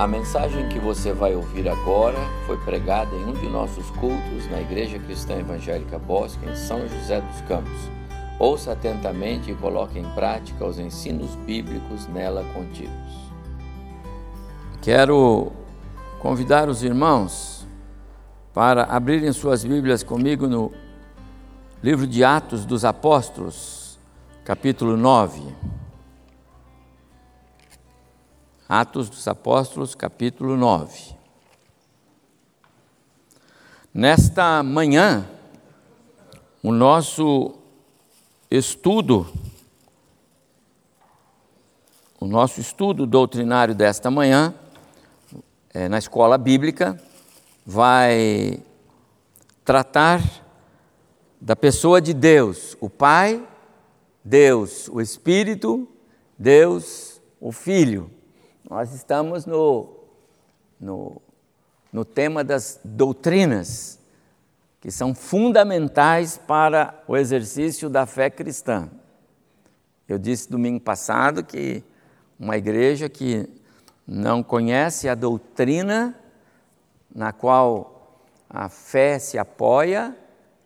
A mensagem que você vai ouvir agora foi pregada em um de nossos cultos na Igreja Cristã Evangélica Bosque, em São José dos Campos. Ouça atentamente e coloque em prática os ensinos bíblicos nela contidos. Quero convidar os irmãos para abrirem suas Bíblias comigo no livro de Atos dos Apóstolos, capítulo 9. Atos dos Apóstolos, capítulo 9. Nesta manhã, o nosso estudo, o nosso estudo doutrinário desta manhã, é, na escola bíblica, vai tratar da pessoa de Deus, o Pai, Deus, o Espírito, Deus, o Filho. Nós estamos no, no, no tema das doutrinas, que são fundamentais para o exercício da fé cristã. Eu disse domingo passado que uma igreja que não conhece a doutrina na qual a fé se apoia,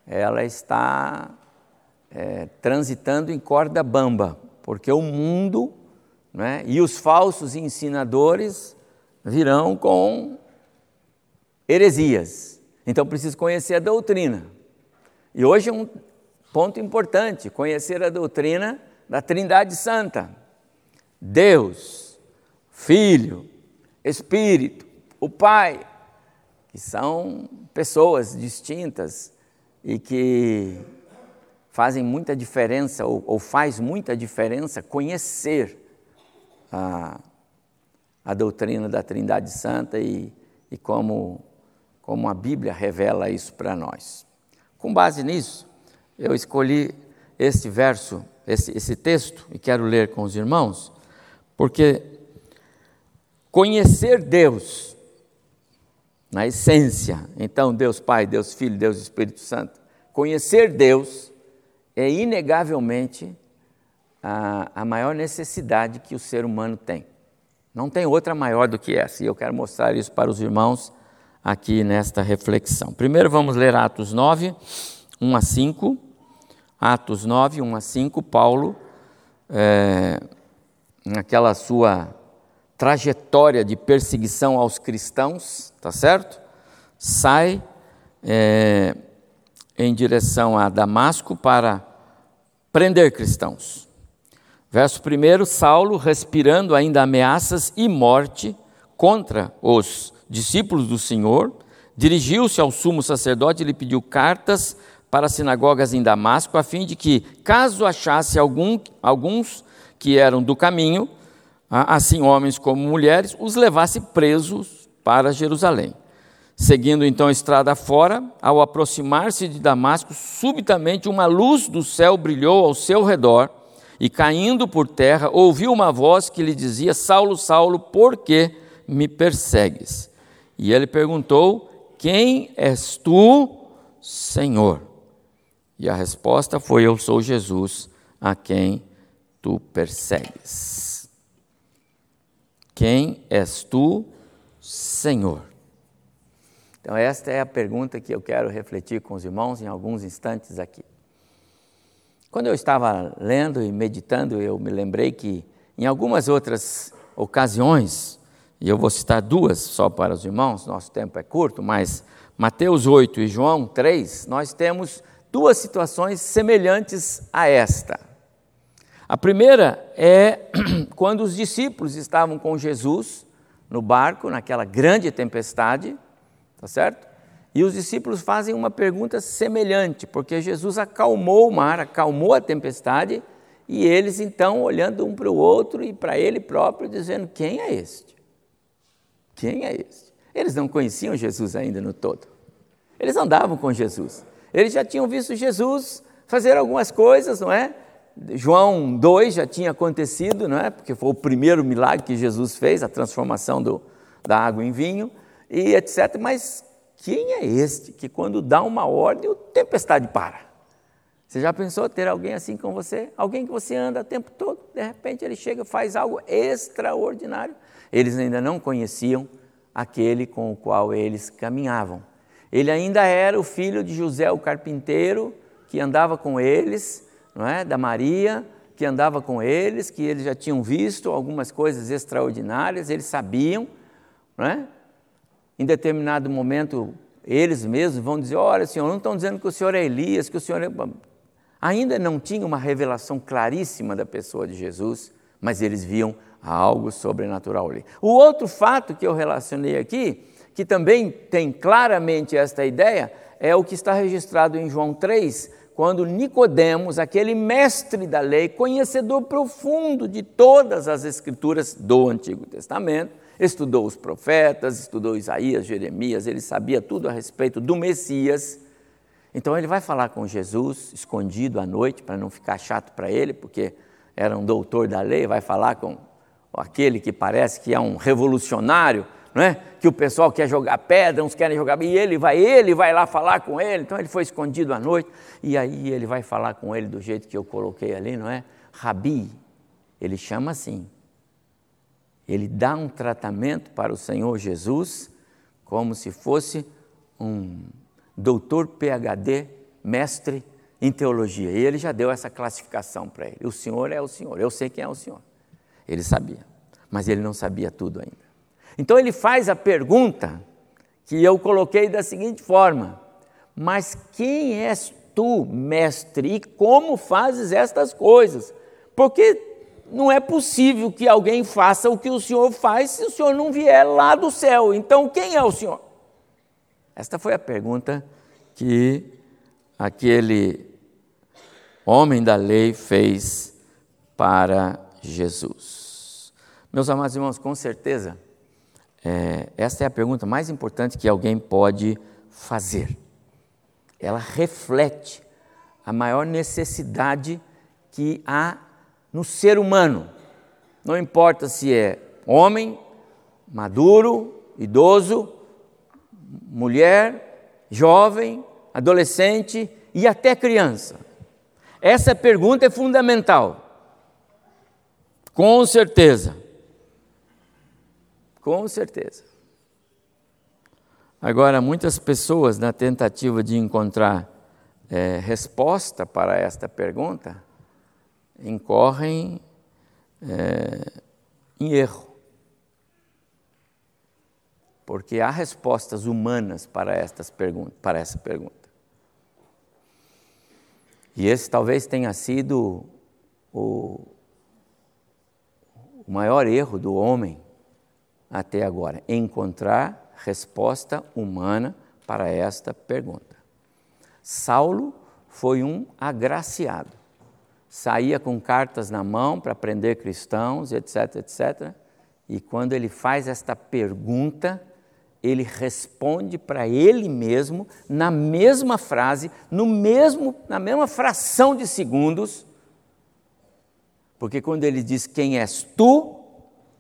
ela está é, transitando em corda bamba, porque o mundo né? e os falsos ensinadores virão com heresias. Então preciso conhecer a doutrina. E hoje é um ponto importante, conhecer a doutrina da Trindade Santa. Deus, Filho, Espírito, o Pai, que são pessoas distintas e que fazem muita diferença, ou, ou faz muita diferença conhecer a, a doutrina da Trindade Santa e, e como, como a Bíblia revela isso para nós. Com base nisso, eu escolhi este verso, esse, esse texto, e quero ler com os irmãos, porque conhecer Deus, na essência, então Deus Pai, Deus Filho, Deus Espírito Santo, conhecer Deus é inegavelmente a, a maior necessidade que o ser humano tem. Não tem outra maior do que essa, e eu quero mostrar isso para os irmãos aqui nesta reflexão. Primeiro vamos ler Atos 9, 1 a 5. Atos 9, 1 a 5, Paulo, é, naquela sua trajetória de perseguição aos cristãos, tá certo? Sai é, em direção a Damasco para prender cristãos. Verso 1: Saulo, respirando ainda ameaças e morte contra os discípulos do Senhor, dirigiu-se ao sumo sacerdote e lhe pediu cartas para as sinagogas em Damasco, a fim de que, caso achasse algum, alguns que eram do caminho, assim homens como mulheres, os levasse presos para Jerusalém. Seguindo então a estrada fora, ao aproximar-se de Damasco, subitamente uma luz do céu brilhou ao seu redor e caindo por terra, ouviu uma voz que lhe dizia: Saulo, Saulo, por que me persegues? E ele perguntou: Quem és tu, Senhor? E a resposta foi: Eu sou Jesus, a quem tu persegues. Quem és tu, Senhor? Então, esta é a pergunta que eu quero refletir com os irmãos em alguns instantes aqui. Quando eu estava lendo e meditando, eu me lembrei que em algumas outras ocasiões, e eu vou citar duas só para os irmãos, nosso tempo é curto, mas Mateus 8 e João 3, nós temos duas situações semelhantes a esta. A primeira é quando os discípulos estavam com Jesus no barco, naquela grande tempestade, tá certo? E os discípulos fazem uma pergunta semelhante, porque Jesus acalmou o mar, acalmou a tempestade, e eles então olhando um para o outro e para ele próprio, dizendo: Quem é este? Quem é este? Eles não conheciam Jesus ainda no todo. Eles andavam com Jesus. Eles já tinham visto Jesus fazer algumas coisas, não é? João 2 já tinha acontecido, não é? Porque foi o primeiro milagre que Jesus fez, a transformação do, da água em vinho, e etc. Mas quem é este que, quando dá uma ordem, o tempestade para? Você já pensou ter alguém assim com você? Alguém que você anda o tempo todo, de repente ele chega e faz algo extraordinário. Eles ainda não conheciam aquele com o qual eles caminhavam. Ele ainda era o filho de José o carpinteiro, que andava com eles, não é? da Maria, que andava com eles, que eles já tinham visto algumas coisas extraordinárias, eles sabiam. Não é? Em determinado momento, eles mesmos vão dizer: Olha, Senhor, não estão dizendo que o Senhor é Elias, que o Senhor é. Ainda não tinha uma revelação claríssima da pessoa de Jesus, mas eles viam algo sobrenatural ali. O outro fato que eu relacionei aqui, que também tem claramente esta ideia, é o que está registrado em João 3, quando Nicodemos, aquele mestre da lei, conhecedor profundo de todas as escrituras do Antigo Testamento, estudou os profetas, estudou Isaías, Jeremias, ele sabia tudo a respeito do Messias. Então ele vai falar com Jesus, escondido à noite, para não ficar chato para ele, porque era um doutor da lei, vai falar com aquele que parece que é um revolucionário, não é? que o pessoal quer jogar pedra, uns querem jogar, e ele vai, ele vai lá falar com ele, então ele foi escondido à noite, e aí ele vai falar com ele do jeito que eu coloquei ali, não é? Rabi, ele chama assim, ele dá um tratamento para o Senhor Jesus, como se fosse um doutor PhD, mestre em teologia, e ele já deu essa classificação para ele, o Senhor é o Senhor, eu sei quem é o Senhor, ele sabia, mas ele não sabia tudo ainda. Então ele faz a pergunta que eu coloquei da seguinte forma: Mas quem és tu, mestre, e como fazes estas coisas? Porque não é possível que alguém faça o que o Senhor faz se o Senhor não vier lá do céu. Então quem é o Senhor? Esta foi a pergunta que aquele homem da lei fez para Jesus. Meus amados irmãos, com certeza, é, esta é a pergunta mais importante que alguém pode fazer. Ela reflete a maior necessidade que há no ser humano. Não importa se é homem, maduro, idoso, mulher, jovem, adolescente e até criança. Essa pergunta é fundamental. Com certeza. Com certeza. Agora, muitas pessoas, na tentativa de encontrar é, resposta para esta pergunta, incorrem é, em erro. Porque há respostas humanas para, estas perguntas, para essa pergunta. E esse talvez tenha sido o, o maior erro do homem até agora, encontrar resposta humana para esta pergunta. Saulo foi um agraciado. Saía com cartas na mão para prender cristãos, etc, etc. E quando ele faz esta pergunta, ele responde para ele mesmo, na mesma frase, no mesmo, na mesma fração de segundos, porque quando ele diz: Quem és tu?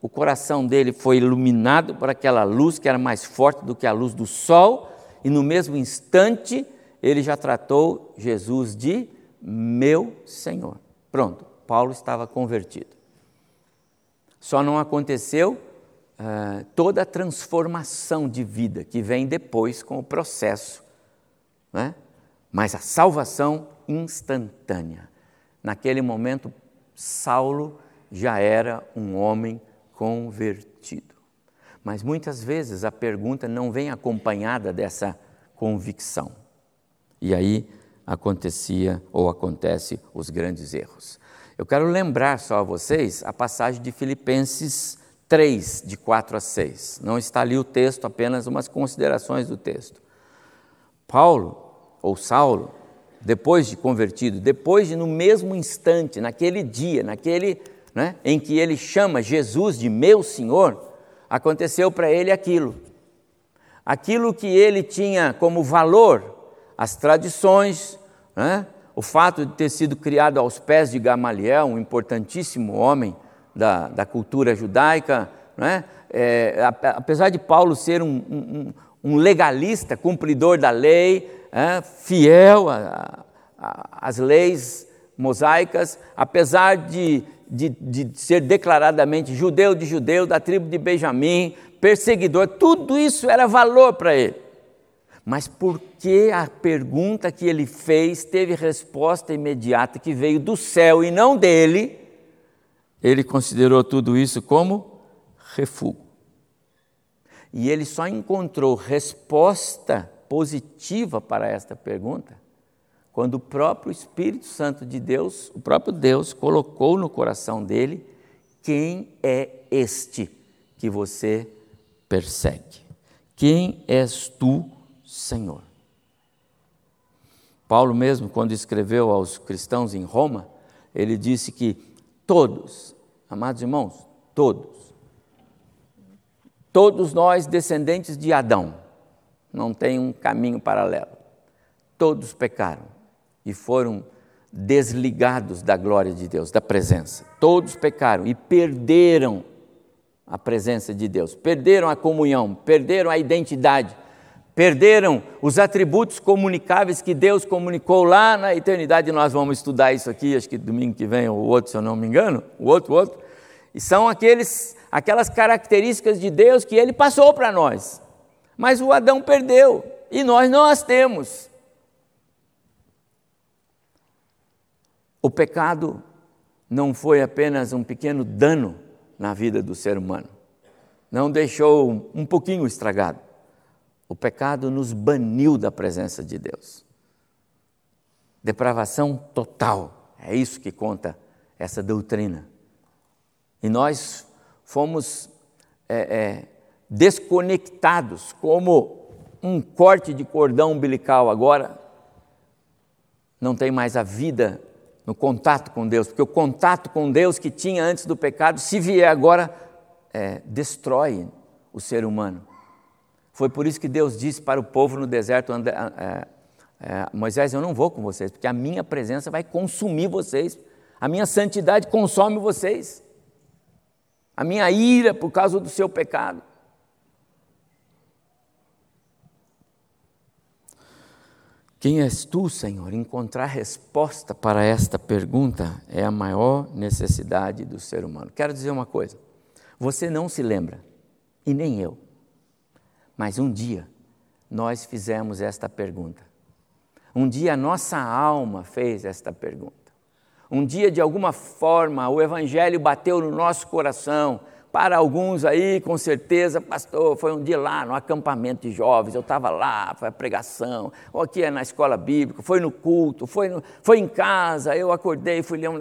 o coração dele foi iluminado por aquela luz que era mais forte do que a luz do sol, e no mesmo instante ele já tratou Jesus de meu Senhor. Pronto, Paulo estava convertido. Só não aconteceu uh, toda a transformação de vida que vem depois com o processo, né? mas a salvação instantânea. Naquele momento, Saulo já era um homem convertido. Mas muitas vezes a pergunta não vem acompanhada dessa convicção. E aí acontecia ou acontece os grandes erros. Eu quero lembrar só a vocês a passagem de Filipenses 3, de 4 a 6. Não está ali o texto, apenas umas considerações do texto. Paulo, ou Saulo, depois de convertido, depois de no mesmo instante, naquele dia, naquele né, em que ele chama Jesus de meu Senhor, aconteceu para ele aquilo. Aquilo que ele tinha como valor, as tradições, né, o fato de ter sido criado aos pés de Gamaliel, um importantíssimo homem da, da cultura judaica, né, é, apesar de Paulo ser um, um, um legalista, cumpridor da lei, é, fiel as leis mosaicas, apesar de, de, de ser declaradamente judeu de judeu, da tribo de Benjamim, perseguidor, tudo isso era valor para ele. Mas porque a pergunta que ele fez teve resposta imediata que veio do céu e não dele, ele considerou tudo isso como refúgio. E ele só encontrou resposta positiva para esta pergunta quando o próprio Espírito Santo de Deus, o próprio Deus, colocou no coração dele quem é este que você persegue. Quem és tu, Senhor? Paulo, mesmo, quando escreveu aos cristãos em Roma, ele disse que todos, amados irmãos, todos, todos nós descendentes de Adão, não tem um caminho paralelo, todos pecaram e foram desligados da glória de Deus, da presença. Todos pecaram e perderam a presença de Deus, perderam a comunhão, perderam a identidade, perderam os atributos comunicáveis que Deus comunicou lá na eternidade. Nós vamos estudar isso aqui, acho que domingo que vem ou outro, se eu não me engano, o outro, o outro. E são aqueles, aquelas características de Deus que Ele passou para nós. Mas o Adão perdeu e nós não as temos. O pecado não foi apenas um pequeno dano na vida do ser humano, não deixou um pouquinho estragado. O pecado nos baniu da presença de Deus. Depravação total, é isso que conta essa doutrina. E nós fomos é, é, desconectados, como um corte de cordão umbilical agora, não tem mais a vida no contato com Deus, porque o contato com Deus que tinha antes do pecado, se vier agora, é, destrói o ser humano. Foi por isso que Deus disse para o povo no deserto: Moisés, eu não vou com vocês, porque a minha presença vai consumir vocês, a minha santidade consome vocês, a minha ira por causa do seu pecado. Quem és tu, Senhor? Encontrar resposta para esta pergunta é a maior necessidade do ser humano. Quero dizer uma coisa: você não se lembra, e nem eu, mas um dia nós fizemos esta pergunta. Um dia a nossa alma fez esta pergunta. Um dia, de alguma forma, o Evangelho bateu no nosso coração para alguns aí, com certeza, pastor, foi um dia lá no acampamento de jovens, eu estava lá, foi a pregação, ou aqui é na escola bíblica, foi no culto, foi, no, foi em casa, eu acordei, fui ler um,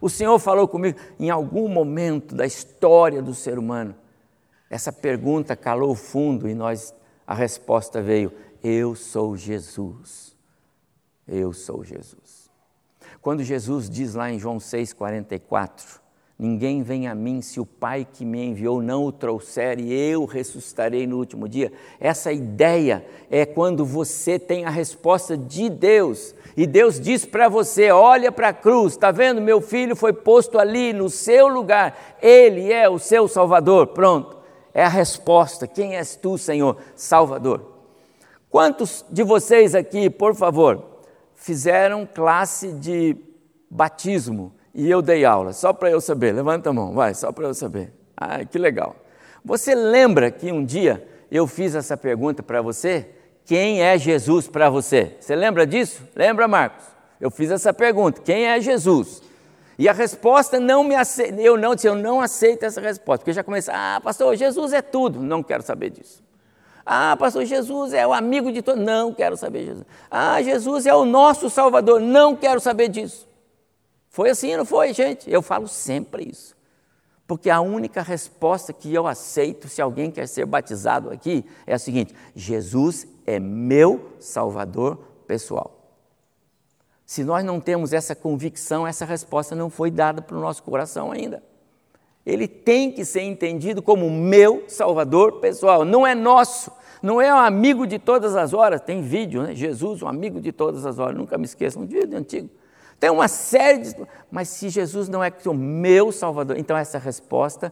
o Senhor falou comigo. Em algum momento da história do ser humano, essa pergunta calou fundo e nós, a resposta veio: Eu sou Jesus. Eu sou Jesus. Quando Jesus diz lá em João 6,44, Ninguém vem a mim se o Pai que me enviou não o trouxer e eu ressuscitarei no último dia. Essa ideia é quando você tem a resposta de Deus e Deus diz para você: olha para a cruz, está vendo? Meu filho foi posto ali no seu lugar, ele é o seu Salvador. Pronto, é a resposta. Quem és tu, Senhor? Salvador. Quantos de vocês aqui, por favor, fizeram classe de batismo? e eu dei aula, só para eu saber. Levanta a mão, vai, só para eu saber. Ai, que legal. Você lembra que um dia eu fiz essa pergunta para você? Quem é Jesus para você? Você lembra disso? Lembra, Marcos? Eu fiz essa pergunta: quem é Jesus? E a resposta não me aceita, eu não, eu não aceito essa resposta, porque já começa, ah, pastor, Jesus é tudo, não quero saber disso. Ah, pastor, Jesus é o amigo de todos, não quero saber Jesus. Ah, Jesus é o nosso Salvador, não quero saber disso. Foi assim, não foi, gente? Eu falo sempre isso. Porque a única resposta que eu aceito se alguém quer ser batizado aqui é a seguinte: Jesus é meu Salvador pessoal. Se nós não temos essa convicção, essa resposta não foi dada para o nosso coração ainda. Ele tem que ser entendido como meu Salvador pessoal, não é nosso, não é um amigo de todas as horas. Tem vídeo, né? Jesus, um amigo de todas as horas, nunca me esqueça, um vídeo antigo. Tem uma série de. Mas se Jesus não é o meu Salvador, então essa resposta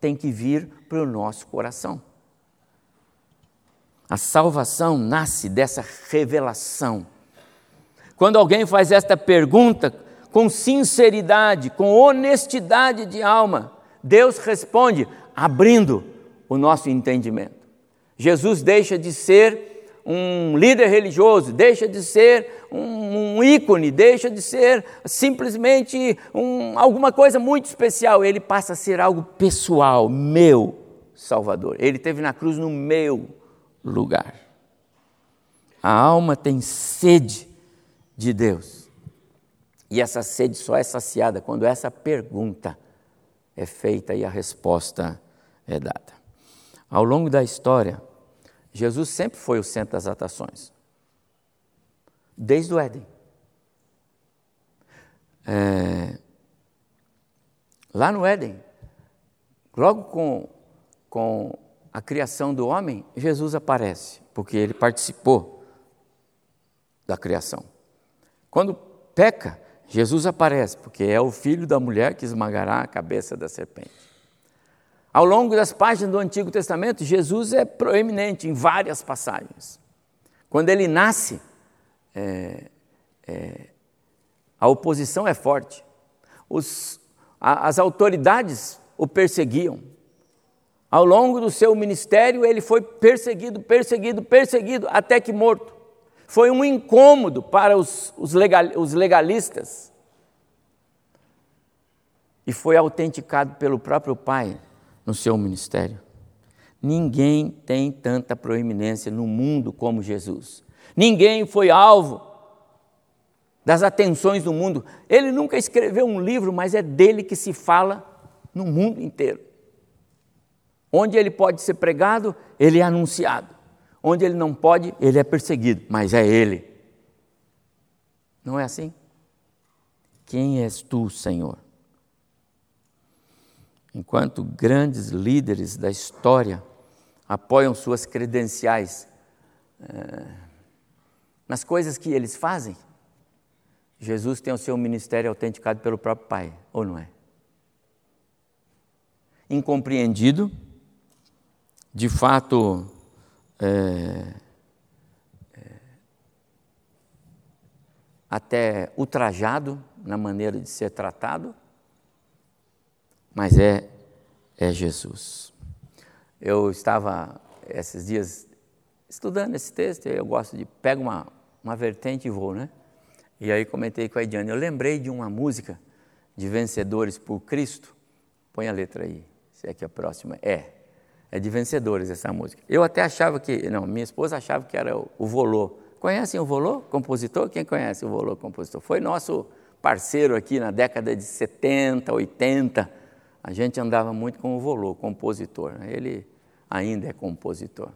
tem que vir para o nosso coração. A salvação nasce dessa revelação. Quando alguém faz esta pergunta com sinceridade, com honestidade de alma, Deus responde abrindo o nosso entendimento. Jesus deixa de ser um líder religioso, deixa de ser um, um ícone, deixa de ser simplesmente um, alguma coisa muito especial, ele passa a ser algo pessoal, meu Salvador. Ele teve na cruz no meu lugar. A alma tem sede de Deus. E essa sede só é saciada quando essa pergunta é feita e a resposta é dada. Ao longo da história, Jesus sempre foi o centro das atrações, desde o Éden. É, lá no Éden, logo com, com a criação do homem, Jesus aparece, porque ele participou da criação. Quando peca, Jesus aparece, porque é o filho da mulher que esmagará a cabeça da serpente. Ao longo das páginas do Antigo Testamento, Jesus é proeminente em várias passagens. Quando ele nasce, é, é, a oposição é forte. Os, a, as autoridades o perseguiam. Ao longo do seu ministério, ele foi perseguido, perseguido, perseguido, até que morto. Foi um incômodo para os, os, legal, os legalistas. E foi autenticado pelo próprio Pai no seu ministério. Ninguém tem tanta proeminência no mundo como Jesus. Ninguém foi alvo das atenções do mundo. Ele nunca escreveu um livro, mas é dele que se fala no mundo inteiro. Onde ele pode ser pregado, ele é anunciado. Onde ele não pode, ele é perseguido, mas é ele. Não é assim? Quem és tu, Senhor? enquanto grandes líderes da história apoiam suas credenciais é, nas coisas que eles fazem, Jesus tem o seu ministério autenticado pelo próprio Pai, ou não é? Incompreendido, de fato, é, é, até ultrajado na maneira de ser tratado, mas é, é Jesus. Eu estava esses dias estudando esse texto, eu gosto de pego uma, uma vertente e vou, né? E aí comentei com a Ediane, eu lembrei de uma música de Vencedores por Cristo. Põe a letra aí, se é que a próxima é. É de Vencedores essa música. Eu até achava que, não, minha esposa achava que era o, o Volô. Conhecem o Volô, compositor? Quem conhece o Volô, compositor? Foi nosso parceiro aqui na década de 70, 80, a gente andava muito com o Volô, compositor. Ele ainda é compositor.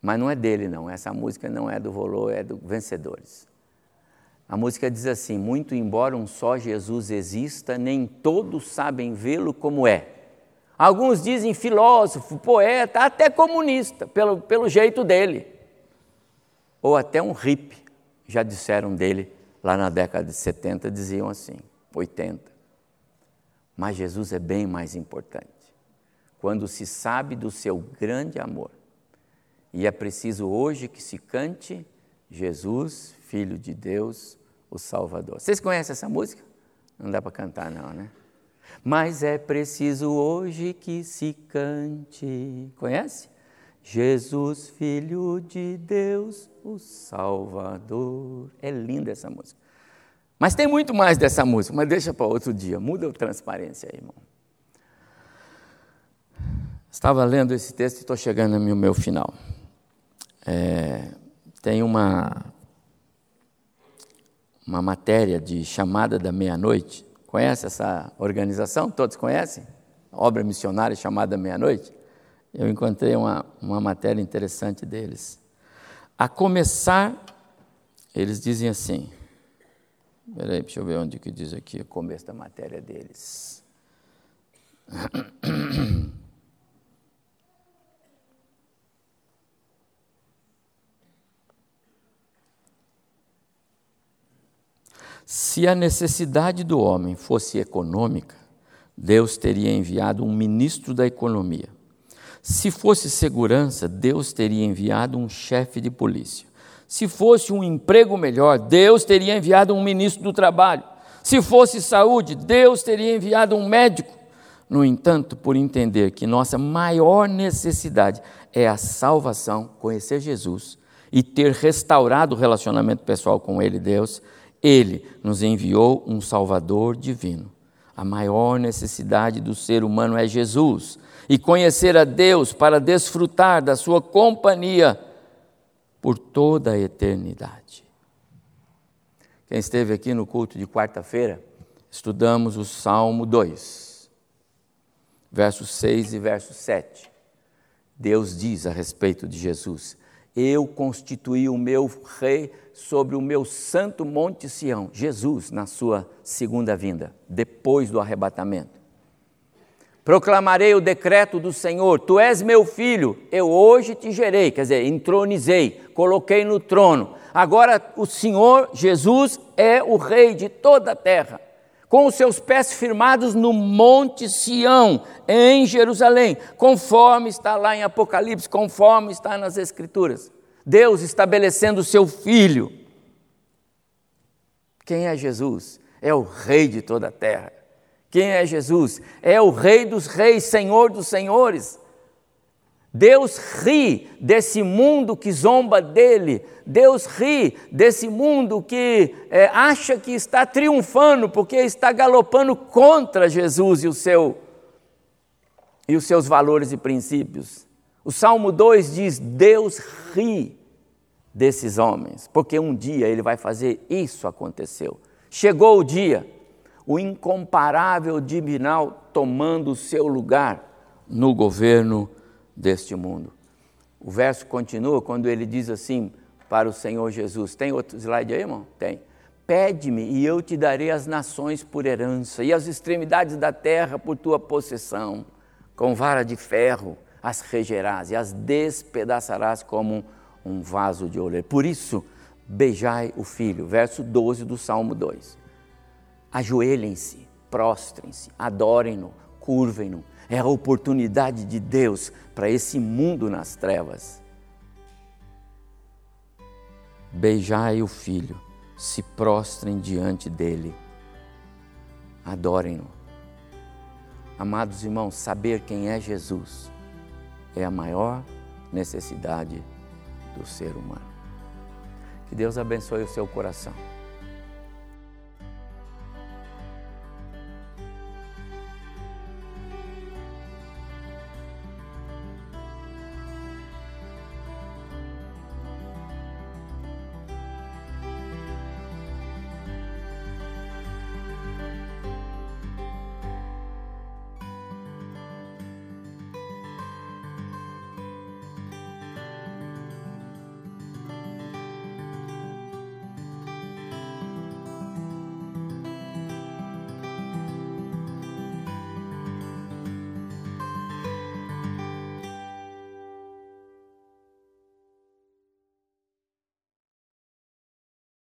Mas não é dele, não. Essa música não é do Volô, é do Vencedores. A música diz assim: Muito embora um só Jesus exista, nem todos sabem vê-lo como é. Alguns dizem filósofo, poeta, até comunista, pelo, pelo jeito dele. Ou até um hippie, já disseram dele lá na década de 70, diziam assim, 80. Mas Jesus é bem mais importante. Quando se sabe do seu grande amor. E é preciso hoje que se cante Jesus, Filho de Deus, o Salvador. Vocês conhecem essa música? Não dá para cantar, não, né? Mas é preciso hoje que se cante. Conhece? Jesus, Filho de Deus, o Salvador. É linda essa música. Mas tem muito mais dessa música, mas deixa para outro dia. Muda a transparência aí, irmão. Estava lendo esse texto e estou chegando no meu final. É, tem uma, uma matéria de chamada da meia-noite. Conhece essa organização? Todos conhecem? Obra missionária chamada meia-noite? Eu encontrei uma, uma matéria interessante deles. A começar, eles dizem assim: Peraí, deixa eu ver onde que diz aqui o começo da matéria deles. Se a necessidade do homem fosse econômica, Deus teria enviado um ministro da economia. Se fosse segurança, Deus teria enviado um chefe de polícia. Se fosse um emprego melhor, Deus teria enviado um ministro do trabalho. Se fosse saúde, Deus teria enviado um médico. No entanto, por entender que nossa maior necessidade é a salvação, conhecer Jesus e ter restaurado o relacionamento pessoal com Ele, Deus, Ele nos enviou um Salvador divino. A maior necessidade do ser humano é Jesus e conhecer a Deus para desfrutar da Sua companhia por toda a eternidade. Quem esteve aqui no culto de quarta-feira, estudamos o Salmo 2, versos 6 e verso 7. Deus diz a respeito de Jesus: Eu constituí o meu rei sobre o meu santo monte Sião, Jesus, na sua segunda vinda, depois do arrebatamento. Proclamarei o decreto do Senhor: Tu és meu filho, eu hoje te gerei, quer dizer, entronizei, coloquei no trono. Agora o Senhor Jesus é o rei de toda a terra com os seus pés firmados no Monte Sião, em Jerusalém, conforme está lá em Apocalipse, conforme está nas Escrituras. Deus estabelecendo o seu filho. Quem é Jesus? É o Rei de toda a terra. Quem é Jesus? É o Rei dos Reis, Senhor dos Senhores. Deus ri desse mundo que zomba dele, Deus ri desse mundo que é, acha que está triunfando porque está galopando contra Jesus e, o seu, e os seus valores e princípios. O Salmo 2 diz: Deus ri desses homens, porque um dia ele vai fazer isso aconteceu. Chegou o dia, o incomparável divinal tomando o seu lugar no governo deste mundo. O verso continua quando ele diz assim para o Senhor Jesus: Tem outro slide aí, irmão? Tem. Pede-me e eu te darei as nações por herança e as extremidades da terra por tua possessão. Com vara de ferro as regerás e as despedaçarás como um vaso de oleiro. Por isso, beijai o filho. Verso 12 do Salmo 2. Ajoelhem-se, prostrem-se, adorem-no, curvem-no é a oportunidade de Deus para esse mundo nas trevas. Beijai o Filho, se prostrem diante dele, adorem-no. Amados irmãos, saber quem é Jesus é a maior necessidade do ser humano. Que Deus abençoe o seu coração.